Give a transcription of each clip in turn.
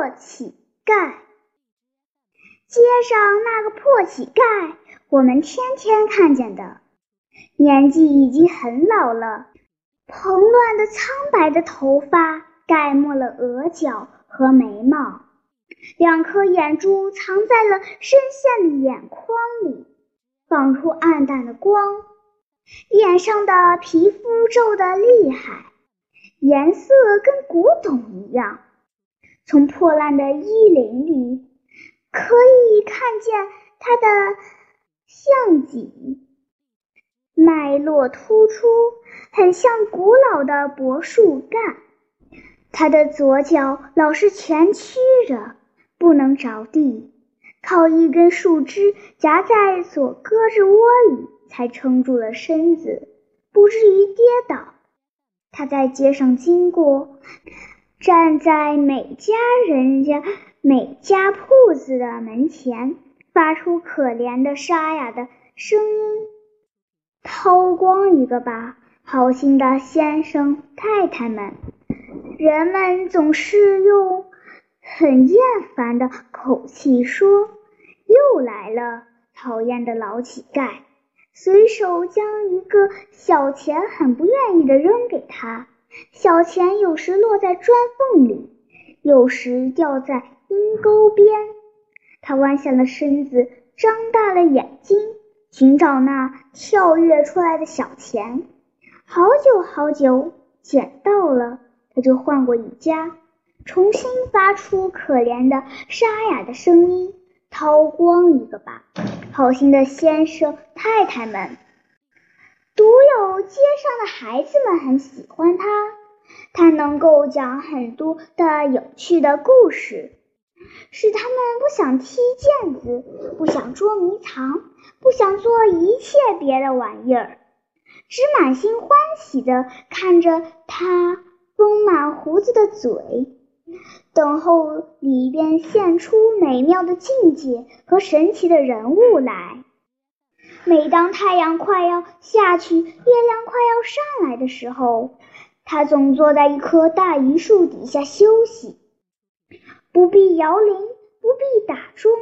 破乞丐。街上那个破乞丐，我们天天看见的，年纪已经很老了，蓬乱的苍白的头发盖没了额角和眉毛，两颗眼珠藏在了深陷的眼眶里，放出暗淡的光，脸上的皮肤皱得厉害，颜色跟古董一样。从破烂的衣领里，可以看见他的项脊，脉络突出，很像古老的柏树干。他的左脚老是蜷曲着，不能着地，靠一根树枝夹在左胳肢窝里，才撑住了身子，不至于跌倒。他在街上经过。站在每家人家、每家铺子的门前，发出可怜的沙哑的声音：“掏光一个吧，好心的先生太太们！”人们总是用很厌烦的口气说：“又来了，讨厌的老乞丐！”随手将一个小钱很不愿意的扔给他。小钱有时落在砖缝里，有时掉在阴沟边。他弯下了身子，张大了眼睛，寻找那跳跃出来的小钱。好久好久，捡到了，他就换过一家，重新发出可怜的沙哑的声音：“掏光一个吧，好心的先生太太们。”独有街上的孩子们很喜欢他，他能够讲很多的有趣的故事，使他们不想踢毽子，不想捉迷藏，不想做一切别的玩意儿，只满心欢喜地看着他丰满胡子的嘴，等候里边现出美妙的境界和神奇的人物来。每当太阳快要下去，月亮快要上来的时候，他总坐在一棵大榆树底下休息，不必摇铃，不必打钟，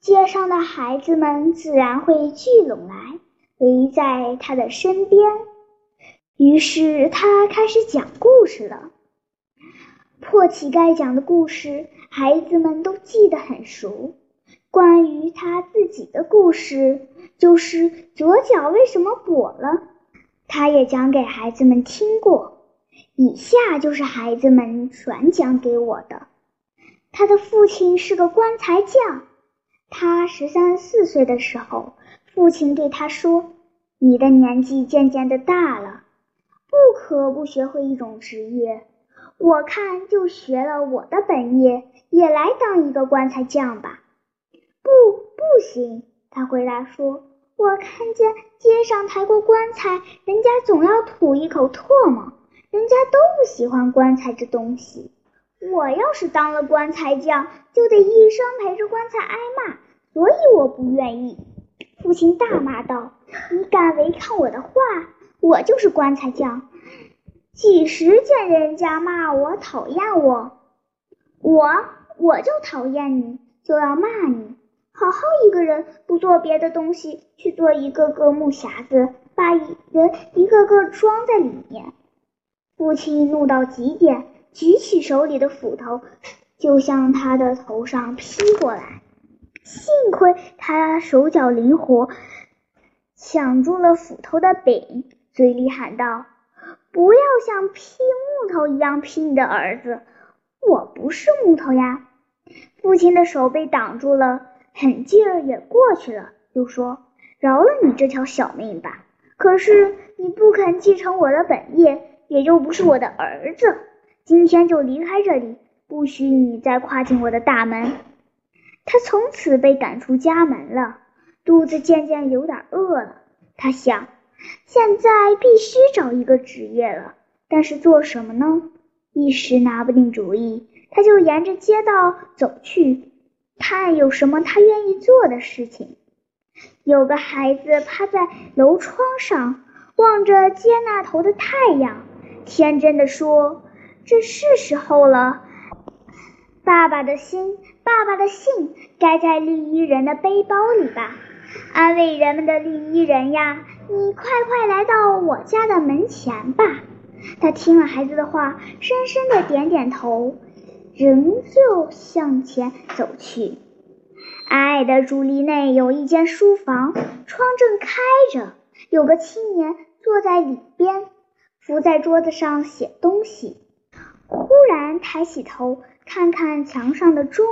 街上的孩子们自然会聚拢来，围在他的身边。于是他开始讲故事了。破乞丐讲的故事，孩子们都记得很熟。关于他自己的故事，就是左脚为什么跛了，他也讲给孩子们听过。以下就是孩子们转讲给我的：他的父亲是个棺材匠，他十三四岁的时候，父亲对他说：“你的年纪渐渐的大了，不可不学会一种职业。我看就学了我的本业，也来当一个棺材匠吧。”不，不行。他回答说：“我看见街上抬过棺材，人家总要吐一口唾沫，人家都不喜欢棺材这东西。我要是当了棺材匠，就得一生陪着棺材挨骂，所以我不愿意。”父亲大骂道：“你敢违抗我的话？我就是棺材匠，几时见人家骂我、讨厌我，我我就讨厌你，就要骂你。”好好一个人，不做别的东西，去做一个个木匣子，把人一个个装在里面。父亲怒到极点，举起手里的斧头，就向他的头上劈过来。幸亏他手脚灵活，抢住了斧头的柄，嘴里喊道：“不要像劈木头一样劈你的儿子，我不是木头呀！”父亲的手被挡住了。狠劲儿也过去了，又说：“饶了你这条小命吧。可是你不肯继承我的本业，也就不是我的儿子。今天就离开这里，不许你再跨进我的大门。”他从此被赶出家门了，肚子渐渐有点饿了。他想，现在必须找一个职业了，但是做什么呢？一时拿不定主意，他就沿着街道走去。看有什么他愿意做的事情。有个孩子趴在楼窗上，望着街那头的太阳，天真的说：“这是时候了，爸爸的心，爸爸的信，该在绿衣人的背包里吧。安慰人们的绿衣人呀，你快快来到我家的门前吧。他听了孩子的话，深深的点点头，仍旧向前走去。矮矮的竹篱内有一间书房，窗正开着，有个青年坐在里边，伏在桌子上写东西。忽然抬起头，看看墙上的钟，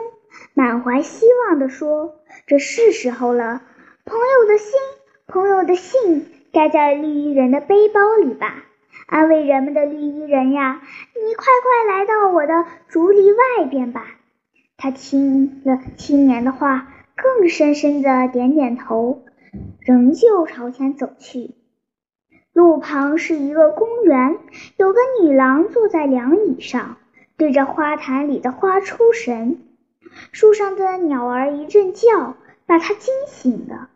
满怀希望地说：“这是时候了。”朋友的心，朋友的信，该在绿衣人的背包里吧。安慰人们的绿衣人呀，你快快来到我的竹篱外边吧。他听了青年的话，更深深的点点头，仍旧朝前走去。路旁是一个公园，有个女郎坐在凉椅上，对着花坛里的花出神。树上的鸟儿一阵叫，把她惊醒了。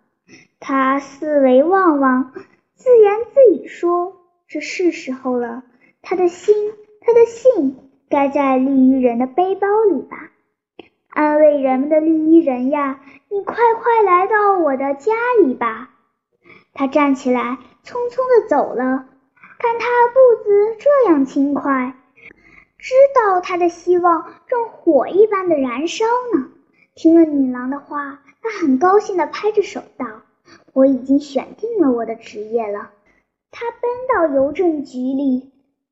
她四围望望，自言自语说：“这是时候了。”他的心，他的信，该在绿衣人的背包里吧。安慰人们的绿衣人呀，你快快来到我的家里吧。他站起来，匆匆的走了。看他步子这样轻快，知道他的希望正火一般的燃烧呢。听了女郎的话，他很高兴的拍着手道：“我已经选定了我的职业了。”他奔到邮政局里，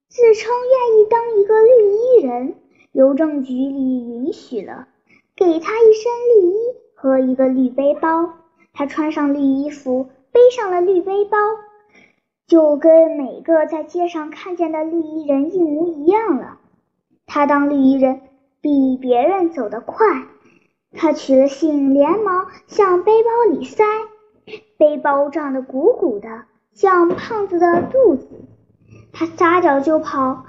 自称愿意当一个绿衣人。邮政局里允许了，给他一身绿衣和一个绿背包。他穿上绿衣服。背上了绿背包，就跟每个在街上看见的绿衣人一模一样了。他当绿衣人比别人走得快。他取了信，连忙向背包里塞，背包胀得鼓鼓的，像胖子的肚子。他撒脚就跑，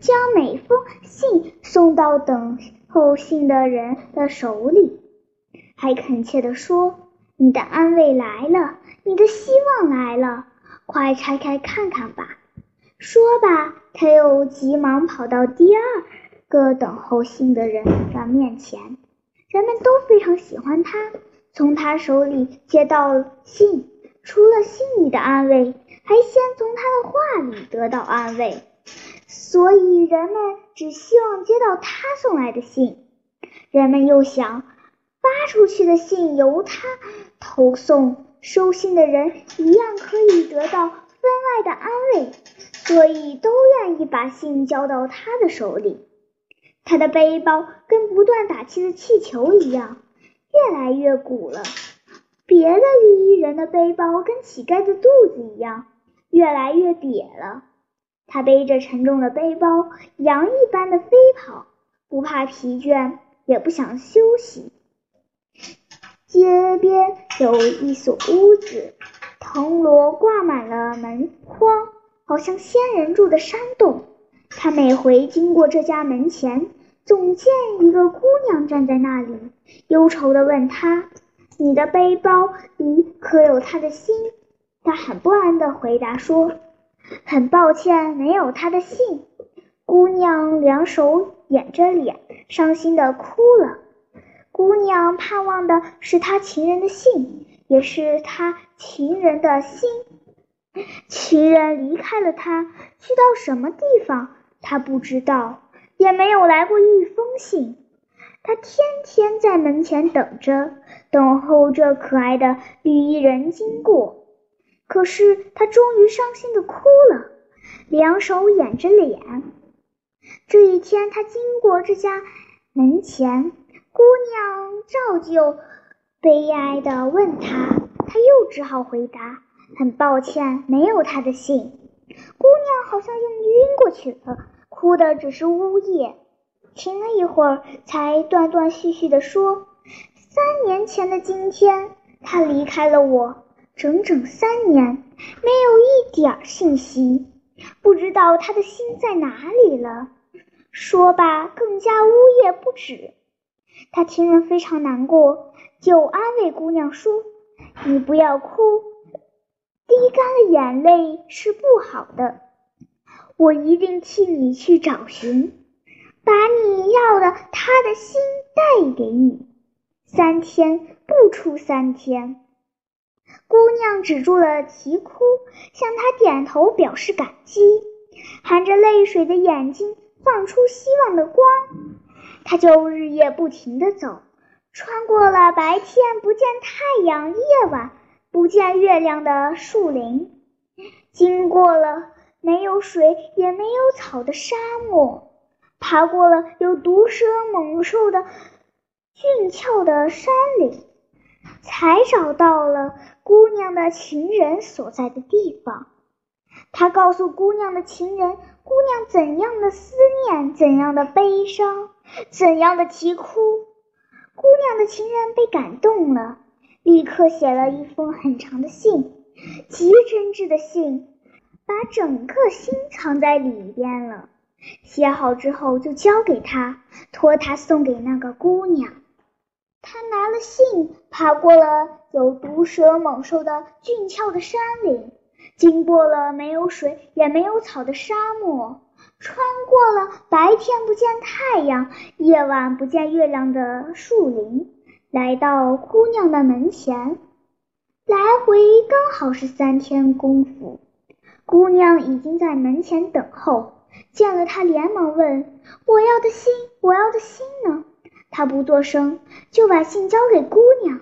将每封信送到等候信的人的手里，还恳切地说：“你的安慰来了。”你的希望来了，快拆开看看吧。说罢，他又急忙跑到第二个等候信的人的面前。人们都非常喜欢他，从他手里接到信，除了心里的安慰，还先从他的话里得到安慰。所以人们只希望接到他送来的信。人们又想，发出去的信由他投送。收信的人一样可以得到分外的安慰，所以都愿意把信交到他的手里。他的背包跟不断打气的气球一样，越来越鼓了。别的绿衣人的背包跟乞丐的肚子一样，越来越瘪了。他背着沉重的背包，羊一般的飞跑，不怕疲倦，也不想休息。街边有一所屋子，藤萝挂满了门框，好像仙人住的山洞。他每回经过这家门前，总见一个姑娘站在那里，忧愁地问他：“你的背包里可有他的心？”他很不安地回答说：“很抱歉，没有他的信。”姑娘两手掩着脸，伤心地哭了。姑娘盼望的是他情人的信，也是他情人的心。情人离开了他，去到什么地方，他不知道，也没有来过一封信。他天天在门前等着，等候这可爱的绿衣人经过。可是他终于伤心的哭了，两手掩着脸。这一天，他经过这家门前。姑娘照旧悲哀的问他，他又只好回答：“很抱歉，没有他的信。”姑娘好像又晕过去了，哭的只是呜咽。停了一会儿，才断断续续地说：“三年前的今天，他离开了我，整整三年，没有一点信息，不知道他的心在哪里了。”说罢，更加呜咽不止。他听了非常难过，就安慰姑娘说：“你不要哭，滴干了眼泪是不好的。我一定替你去找寻。”把你要的他的心带给你。三天不出三天。姑娘止住了啼哭，向他点头表示感激，含着泪水的眼睛放出希望的光。他就日夜不停地走，穿过了白天不见太阳、夜晚不见月亮的树林，经过了没有水也没有草的沙漠，爬过了有毒蛇猛兽的峻峭的山岭，才找到了姑娘的情人所在的地方。他告诉姑娘的情人，姑娘怎样的思念，怎样的悲伤。怎样的啼哭？姑娘的情人被感动了，立刻写了一封很长的信，极真挚的信，把整个心藏在里边了。写好之后就交给他，托他送给那个姑娘。他拿了信，爬过了有毒蛇猛兽的峻峭的山岭，经过了没有水也没有草的沙漠。穿过了白天不见太阳、夜晚不见月亮的树林，来到姑娘的门前，来回刚好是三天功夫。姑娘已经在门前等候，见了他连忙问：“我要的信，我要的信呢？”他不作声，就把信交给姑娘。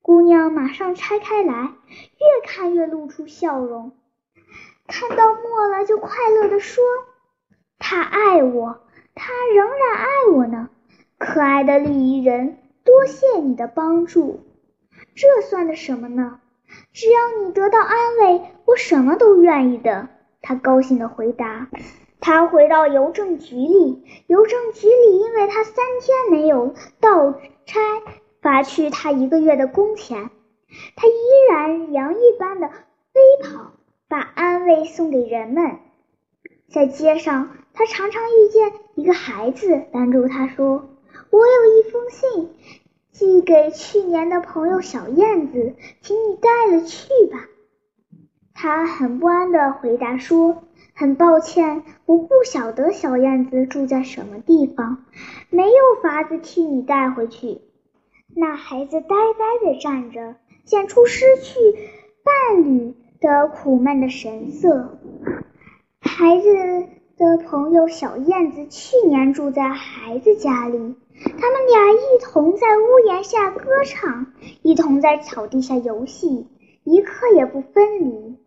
姑娘马上拆开来，越看越露出笑容，看到末了就快乐地说。他爱我，他仍然爱我呢，可爱的绿衣人，多谢你的帮助。这算的什么呢？只要你得到安慰，我什么都愿意的。他高兴地回答。他回到邮政局里，邮政局里因为他三天没有到差，罚去他一个月的工钱。他依然羊一般的飞跑，把安慰送给人们。在街上。他常常遇见一个孩子，拦住他说：“我有一封信寄给去年的朋友小燕子，请你带了去吧。”他很不安地回答说：“很抱歉，我不晓得小燕子住在什么地方，没有法子替你带回去。”那孩子呆呆地站着，显出失去伴侣的苦闷的神色。孩子。的朋友小燕子去年住在孩子家里，他们俩一同在屋檐下歌唱，一同在草地下游戏，一刻也不分离。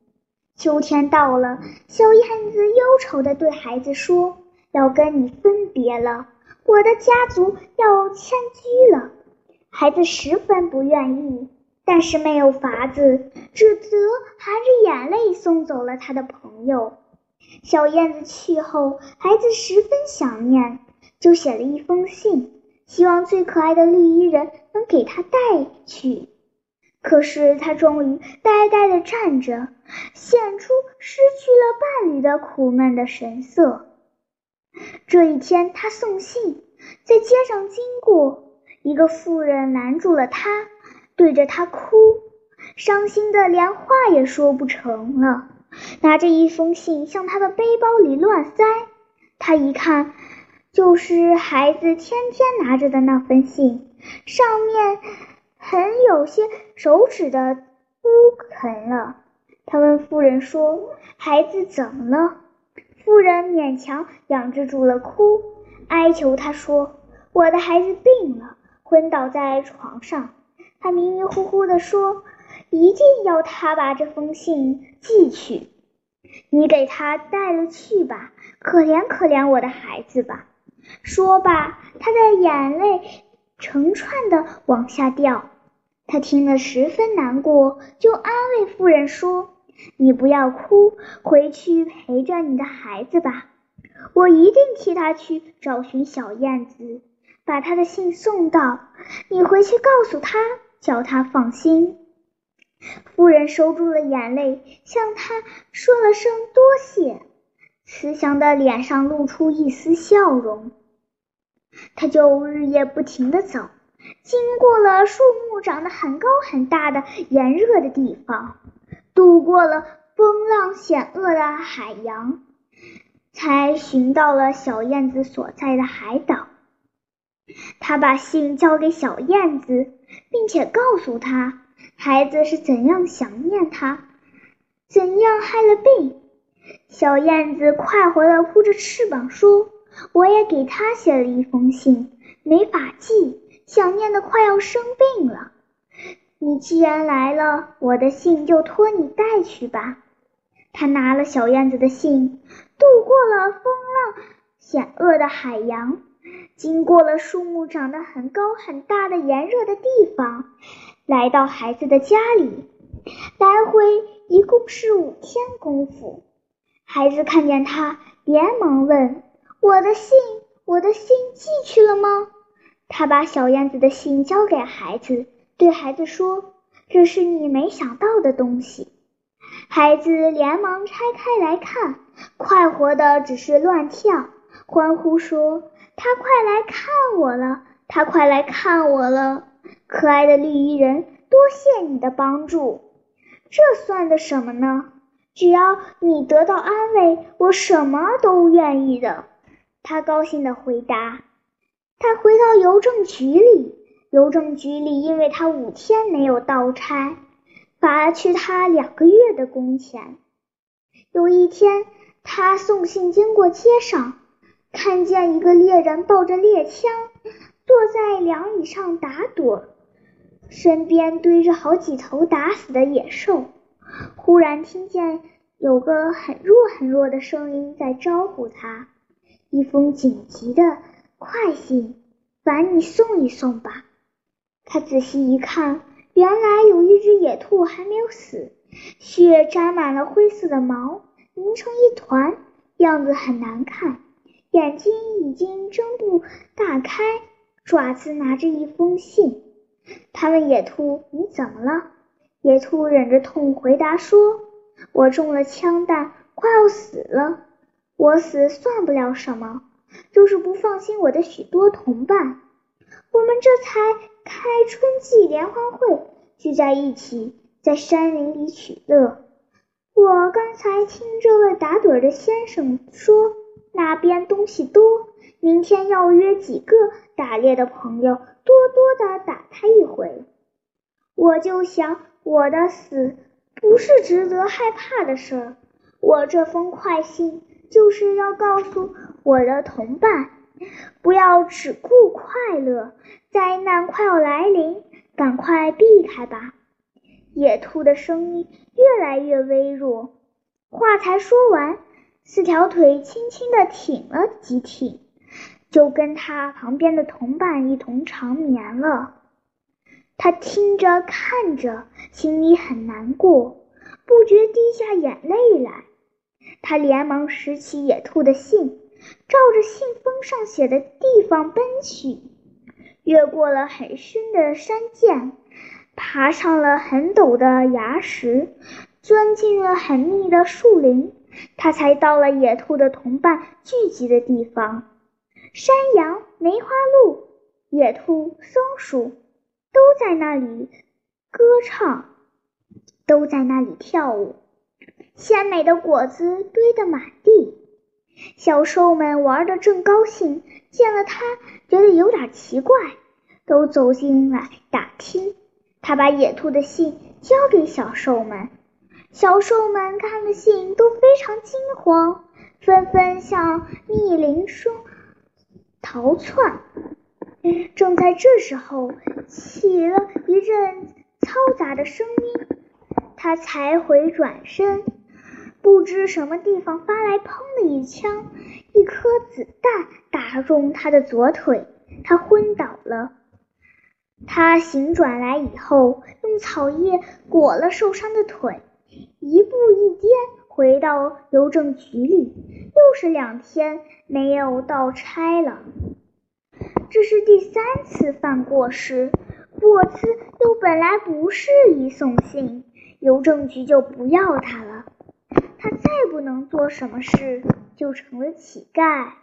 秋天到了，小燕子忧愁地对孩子说：“要跟你分别了，我的家族要迁居了。”孩子十分不愿意，但是没有法子，只得含着眼泪送走了他的朋友。小燕子去后，孩子十分想念，就写了一封信，希望最可爱的绿衣人能给他带去。可是他终于呆呆地站着，显出失去了伴侣的苦闷的神色。这一天，他送信，在街上经过，一个妇人拦住了他，对着他哭，伤心的连话也说不成了。拿着一封信向他的背包里乱塞，他一看，就是孩子天天拿着的那封信，上面很有些手指的都疼了。他问妇人说：“孩子怎么了？”妇人勉强养制住了哭，哀求他说：“我的孩子病了，昏倒在床上。”他迷迷糊糊地说。一定要他把这封信寄去，你给他带了去吧，可怜可怜我的孩子吧。说罢，他的眼泪成串的往下掉。他听了十分难过，就安慰妇人说：“你不要哭，回去陪着你的孩子吧。我一定替他去找寻小燕子，把他的信送到。你回去告诉他，叫他放心。”夫人收住了眼泪，向他说了声多谢，慈祥的脸上露出一丝笑容。他就日夜不停地走，经过了树木长得很高很大的炎热的地方，渡过了风浪险恶的海洋，才寻到了小燕子所在的海岛。他把信交给小燕子，并且告诉他孩子是怎样想念他，怎样害了病。小燕子快活地扑着翅膀说：“我也给他写了一封信，没法寄，想念的快要生病了。你既然来了，我的信就托你带去吧。”他拿了小燕子的信，渡过了风浪险恶的海洋，经过了树木长得很高很大的炎热的地方，来到孩子的家里。来回一共是五天功夫。孩子看见他，连忙问：“我的信，我的信寄去了吗？”他把小燕子的信交给孩子，对孩子说：“这是你没想到的东西。”孩子连忙拆开来看，快活的只是乱跳，欢呼说：“他快来看我了！他快来看我了！”可爱的绿衣人，多谢你的帮助。这算的什么呢？只要你得到安慰，我什么都愿意的。他高兴地回答。他回到邮政局里，邮政局里因为他五天没有到差。罚去他两个月的工钱。有一天，他送信经过街上，看见一个猎人抱着猎枪，坐在凉椅上打盹，身边堆着好几头打死的野兽。忽然听见有个很弱很弱的声音在招呼他：“一封紧急的快信，把你送一送吧。”他仔细一看。原来有一只野兔还没有死，血沾满了灰色的毛，拧成一团，样子很难看，眼睛已经睁不大开，爪子拿着一封信。他问野兔：“你怎么了？”野兔忍着痛回答说：“我中了枪弹，快要死了。我死算不了什么，就是不放心我的许多同伴。我们这才。”开春季联欢会，聚在一起，在山林里取乐。我刚才听这位打盹的先生说，那边东西多，明天要约几个打猎的朋友，多多的打他一回。我就想，我的死不是值得害怕的事儿。我这封快信就是要告诉我的同伴。不要只顾快乐，灾难快要来临，赶快避开吧。野兔的声音越来越微弱，话才说完，四条腿轻轻地挺了几挺，就跟他旁边的同伴一同长眠了。他听着看着，心里很难过，不觉滴下眼泪来。他连忙拾起野兔的信。照着信封上写的地方奔去，越过了很深的山涧，爬上了很陡的崖石，钻进了很密的树林，他才到了野兔的同伴聚集的地方。山羊、梅花鹿、野兔、松鼠都在那里歌唱，都在那里跳舞，鲜美的果子堆得满地。小兽们玩得正高兴，见了他，觉得有点奇怪，都走进来打听。他把野兔的信交给小兽们，小兽们看了信都非常惊慌，纷纷向密林中逃窜。正在这时候，起了一阵嘈杂的声音，他才回转身。不知什么地方发来“砰”的一枪，一颗子弹打中他的左腿，他昏倒了。他醒转来以后，用草叶裹了受伤的腿，一步一颠回到邮政局里，又是两天没有到差了。这是第三次犯过失，过次又本来不适宜送信，邮政局就不要他了。他再不能做什么事，就成了乞丐。